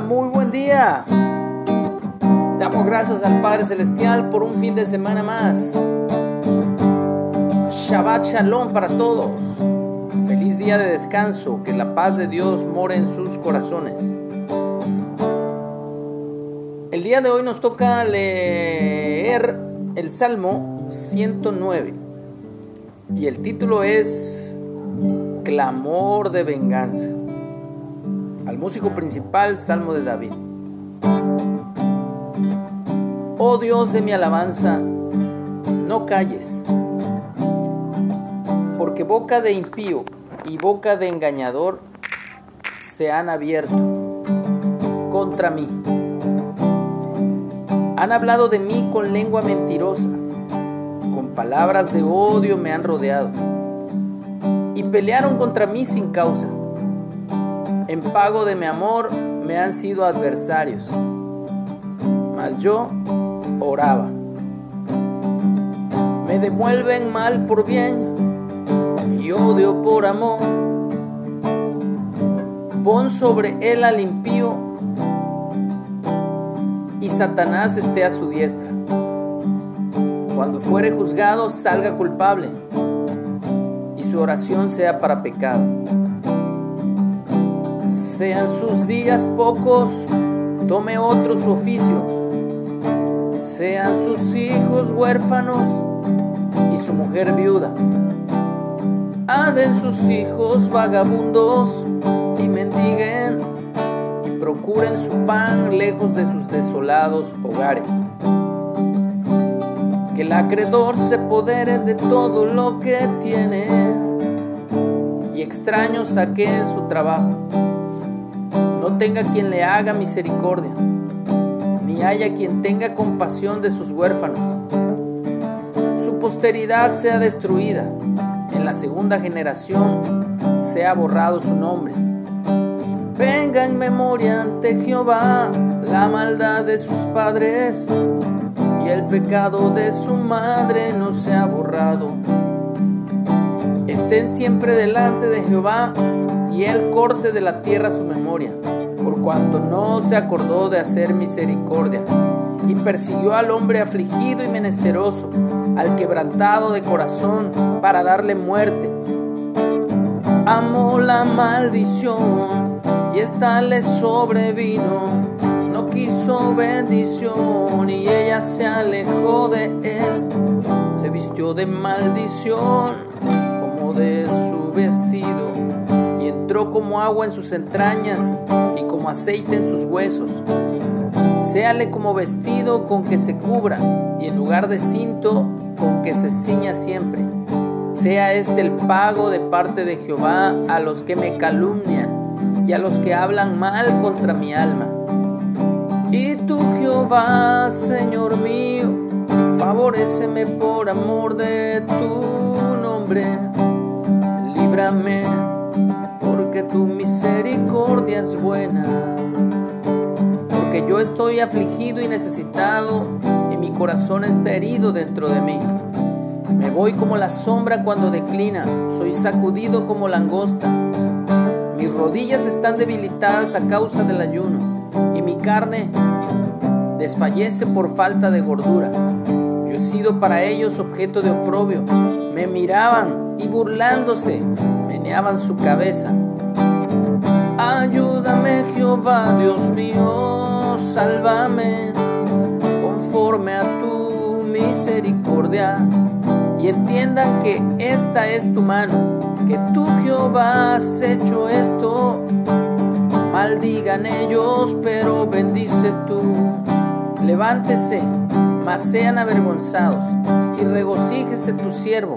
Muy buen día. Damos gracias al Padre Celestial por un fin de semana más. Shabbat Shalom para todos. Feliz día de descanso. Que la paz de Dios more en sus corazones. El día de hoy nos toca leer el Salmo 109. Y el título es Clamor de venganza al músico principal, Salmo de David. Oh Dios de mi alabanza, no calles, porque boca de impío y boca de engañador se han abierto contra mí. Han hablado de mí con lengua mentirosa, con palabras de odio me han rodeado y pelearon contra mí sin causa en pago de mi amor me han sido adversarios, mas yo oraba. Me devuelven mal por bien y odio por amor. Pon sobre él al impío y Satanás esté a su diestra. Cuando fuere juzgado salga culpable y su oración sea para pecado sean sus días pocos, tome otro su oficio. Sean sus hijos huérfanos y su mujer viuda. Anden sus hijos vagabundos y mendiguen y procuren su pan lejos de sus desolados hogares. Que el acreedor se podere de todo lo que tiene y extraño saque su trabajo no tenga quien le haga misericordia, ni haya quien tenga compasión de sus huérfanos. Su posteridad sea destruida, en la segunda generación sea borrado su nombre. Venga en memoria ante Jehová la maldad de sus padres y el pecado de su madre no sea borrado. Estén siempre delante de Jehová y él corte de la tierra su memoria cuanto no se acordó de hacer misericordia, y persiguió al hombre afligido y menesteroso, al quebrantado de corazón, para darle muerte. Amó la maldición, y esta le sobrevino. No quiso bendición, y ella se alejó de él. Se vistió de maldición, como de su vestido, como agua en sus entrañas y como aceite en sus huesos. Séale como vestido con que se cubra y en lugar de cinto con que se ciña siempre. Sea este el pago de parte de Jehová a los que me calumnian y a los que hablan mal contra mi alma. Y tú Jehová, Señor mío, favoreceme por amor de tu nombre. Líbrame porque tu misericordia es buena. Porque yo estoy afligido y necesitado y mi corazón está herido dentro de mí. Me voy como la sombra cuando declina, soy sacudido como langosta. Mis rodillas están debilitadas a causa del ayuno y mi carne desfallece por falta de gordura. Yo he sido para ellos objeto de oprobio. Me miraban y burlándose meneaban su cabeza. Ayúdame Jehová, Dios mío, sálvame conforme a tu misericordia y entiendan que esta es tu mano, que tú Jehová has hecho esto. Maldigan ellos, pero bendice tú. Levántese, mas sean avergonzados y regocíjese tu siervo.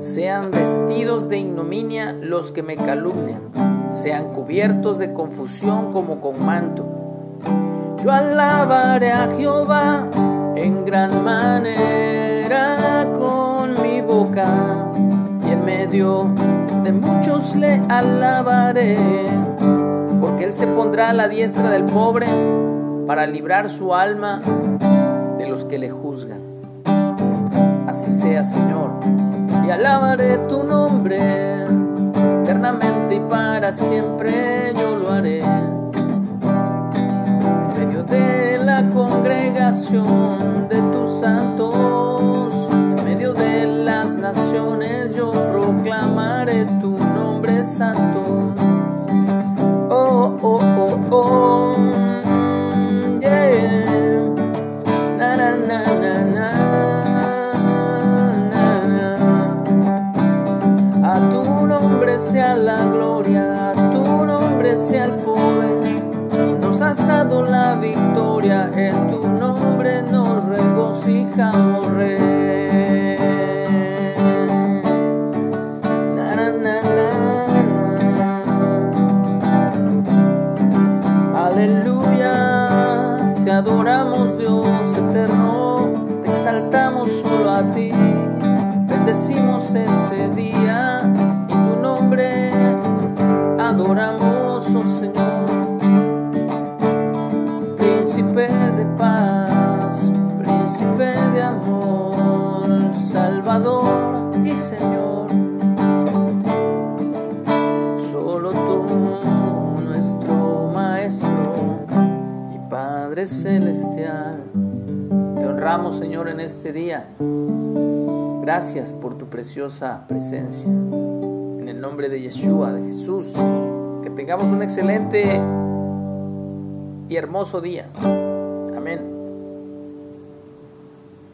Sean vestidos de ignominia los que me calumnian sean cubiertos de confusión como con manto. Yo alabaré a Jehová en gran manera con mi boca y en medio de muchos le alabaré, porque él se pondrá a la diestra del pobre para librar su alma de los que le juzgan. Así sea, Señor, y alabaré tu nombre y para siempre yo lo haré. medio de la congregación de tus santos, en medio de las naciones yo proclamaré tu nombre santo. Adoramos Dios eterno, te exaltamos solo a ti, bendecimos este día y tu nombre adoramos, oh Señor, príncipe de paz, Celestial, te honramos Señor en este día. Gracias por tu preciosa presencia. En el nombre de Yeshua, de Jesús, que tengamos un excelente y hermoso día. Amén.